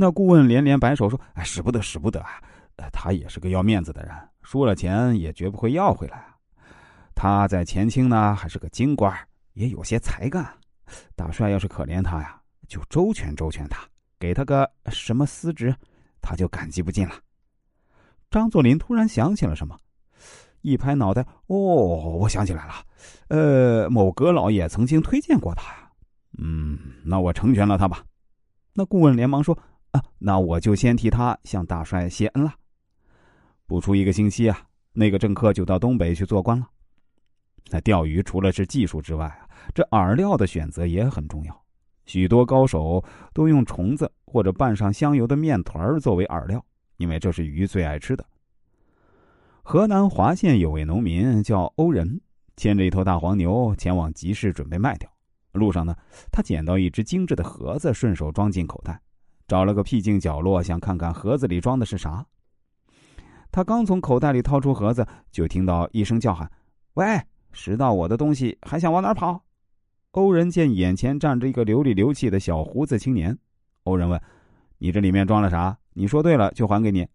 那顾问连连摆手说：“哎，使不得，使不得啊！他也是个要面子的人，输了钱也绝不会要回来啊。他在前清呢，还是个京官，也有些才干。大帅要是可怜他呀，就周全周全他，给他个什么司职，他就感激不尽了。”张作霖突然想起了什么，一拍脑袋：“哦，我想起来了，呃，某阁老爷曾经推荐过他。嗯，那我成全了他吧。”那顾问连忙说。啊，那我就先替他向大帅谢恩了。不出一个星期啊，那个政客就到东北去做官了。那钓鱼除了是技术之外啊，这饵料的选择也很重要。许多高手都用虫子或者拌上香油的面团作为饵料，因为这是鱼最爱吃的。河南滑县有位农民叫欧仁，牵着一头大黄牛前往集市准备卖掉。路上呢，他捡到一只精致的盒子，顺手装进口袋。找了个僻静角落，想看看盒子里装的是啥。他刚从口袋里掏出盒子，就听到一声叫喊：“喂，拾到我的东西还想往哪跑？”欧仁见眼前站着一个流里流气的小胡子青年，欧仁问：“你这里面装了啥？你说对了就还给你。”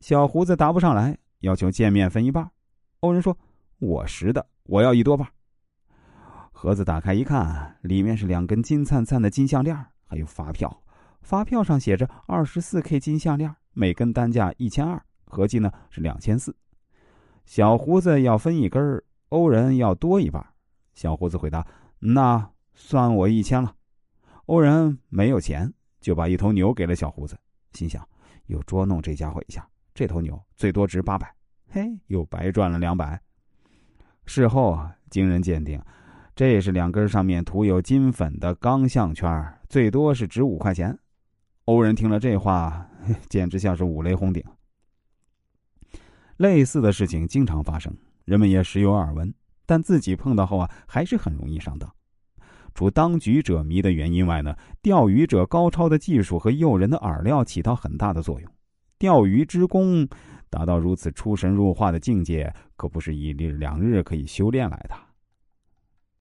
小胡子答不上来，要求见面分一半。欧仁说：“我拾的，我要一多半。”盒子打开一看，里面是两根金灿灿的金项链，还有发票。发票上写着二十四 K 金项链，每根单价一千二，合计呢是两千四。小胡子要分一根，欧仁要多一半。小胡子回答：“那算我一千了。”欧仁没有钱，就把一头牛给了小胡子，心想又捉弄这家伙一下，这头牛最多值八百，嘿，又白赚了两百。事后啊，经人鉴定，这是两根上面涂有金粉的钢项圈，最多是值五块钱。欧人听了这话，简直像是五雷轰顶。类似的事情经常发生，人们也时有耳闻，但自己碰到后啊，还是很容易上当。除当局者迷的原因外呢，钓鱼者高超的技术和诱人的饵料起到很大的作用。钓鱼之功达到如此出神入化的境界，可不是一日两日可以修炼来的。